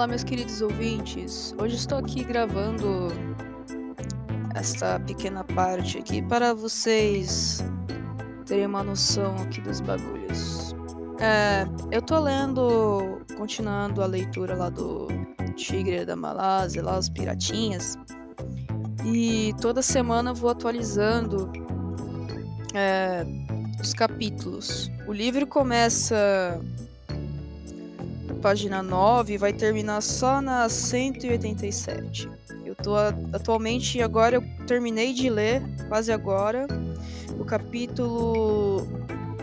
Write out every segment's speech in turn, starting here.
Olá, meus queridos ouvintes. Hoje estou aqui gravando esta pequena parte aqui para vocês terem uma noção aqui dos bagulhos. É, eu tô lendo, continuando a leitura lá do Tigre da Malásia, lá os Piratinhas, e toda semana eu vou atualizando é, os capítulos. O livro começa página 9 vai terminar só na 187. Eu tô atualmente agora eu terminei de ler quase agora o capítulo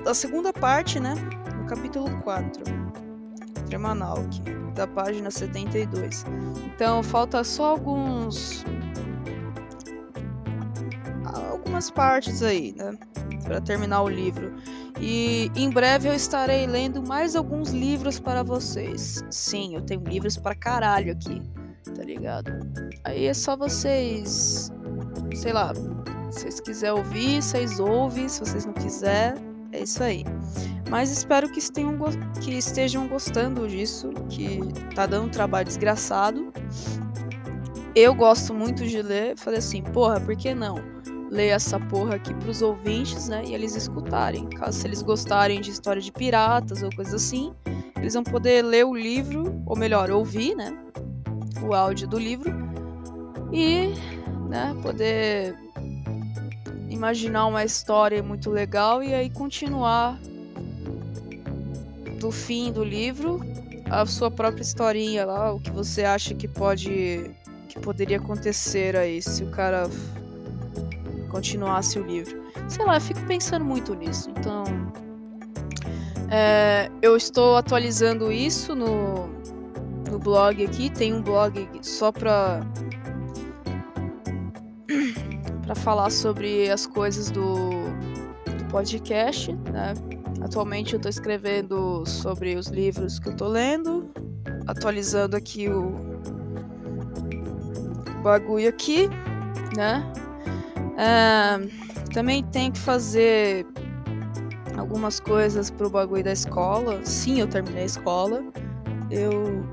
da segunda parte, né? O capítulo 4. Tremanalk, da página 72. Então falta só alguns algumas partes aí, né, para terminar o livro. E em breve eu estarei lendo mais alguns livros para vocês. Sim, eu tenho livros para caralho aqui, tá ligado? Aí é só vocês, sei lá, se vocês quiserem ouvir, vocês ouvem, se vocês não quiserem, é isso aí. Mas espero que estejam, que estejam gostando disso, que tá dando um trabalho desgraçado. Eu gosto muito de ler, falei assim, porra, por que não? Ler essa porra aqui pros ouvintes, né? E eles escutarem. Caso se eles gostarem de história de piratas ou coisa assim, eles vão poder ler o livro, ou melhor, ouvir, né? O áudio do livro e, né, poder imaginar uma história muito legal e aí continuar do fim do livro a sua própria historinha lá, o que você acha que pode que poderia acontecer aí se o cara continuasse o livro. Sei lá, eu fico pensando muito nisso. Então, é, eu estou atualizando isso no, no blog aqui. Tem um blog só pra para falar sobre as coisas do, do podcast, né? Atualmente eu estou escrevendo sobre os livros que eu estou lendo, atualizando aqui o bagulho aqui, né? Também tenho que fazer algumas coisas pro bagulho da escola. Sim, eu terminei a escola. Eu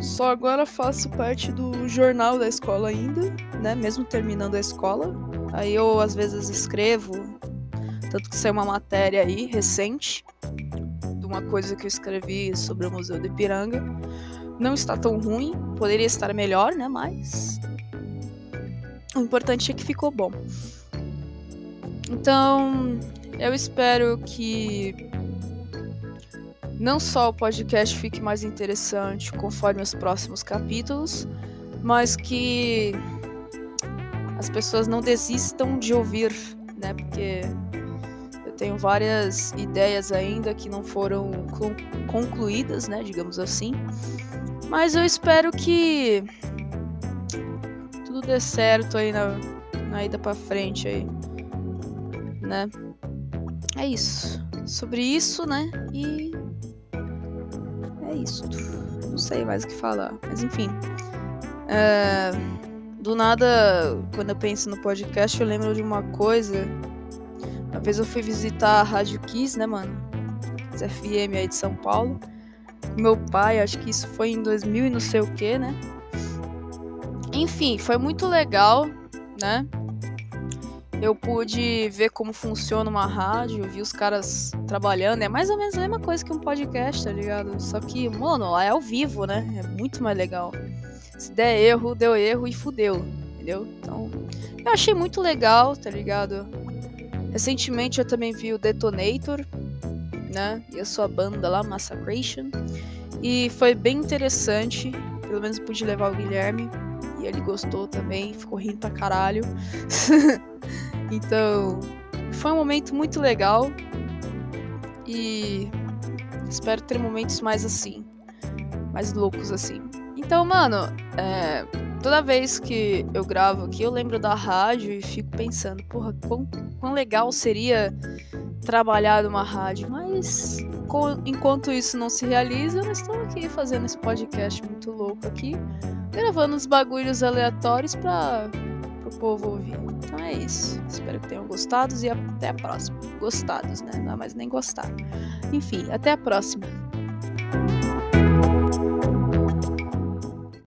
só agora faço parte do jornal da escola ainda, né? Mesmo terminando a escola. Aí eu às vezes escrevo, tanto que saiu uma matéria aí recente de uma coisa que eu escrevi sobre o Museu do Ipiranga. Não está tão ruim, poderia estar melhor, né? Mas o importante é que ficou bom. Então, eu espero que não só o podcast fique mais interessante conforme os próximos capítulos, mas que as pessoas não desistam de ouvir, né? Porque eu tenho várias ideias ainda que não foram concluídas, né? Digamos assim. Mas eu espero que tudo dê certo aí na, na ida pra frente aí. Né? É isso. Sobre isso, né? E. É isso. Não sei mais o que falar. Mas enfim. É... Do nada, quando eu penso no podcast, eu lembro de uma coisa. Uma vez eu fui visitar a Rádio Kiss, né, mano? FM aí de São Paulo. Meu pai, acho que isso foi em 2000 e não sei o que, né? Enfim, foi muito legal, né? Eu pude ver como funciona uma rádio, vi os caras trabalhando. É mais ou menos a mesma coisa que um podcast, tá ligado? Só que, mano, lá é ao vivo, né? É muito mais legal. Se der erro, deu erro e fudeu, entendeu? Então, eu achei muito legal, tá ligado? Recentemente eu também vi o Detonator, né? E a sua banda lá, Massacration. E foi bem interessante. Pelo menos pude levar o Guilherme ele gostou também, ficou rindo pra caralho. então, foi um momento muito legal e espero ter momentos mais assim, mais loucos assim. Então, mano, é, toda vez que eu gravo aqui, eu lembro da rádio e fico pensando, porra, quão, quão legal seria trabalhar numa rádio, mas enquanto isso não se realiza, eu estou aqui fazendo esse podcast muito louco aqui, gravando uns bagulhos aleatórios para o povo ouvir. Então é isso. Espero que tenham gostado e até a próxima. Gostados, né? Não é mais nem gostar. Enfim, até a próxima.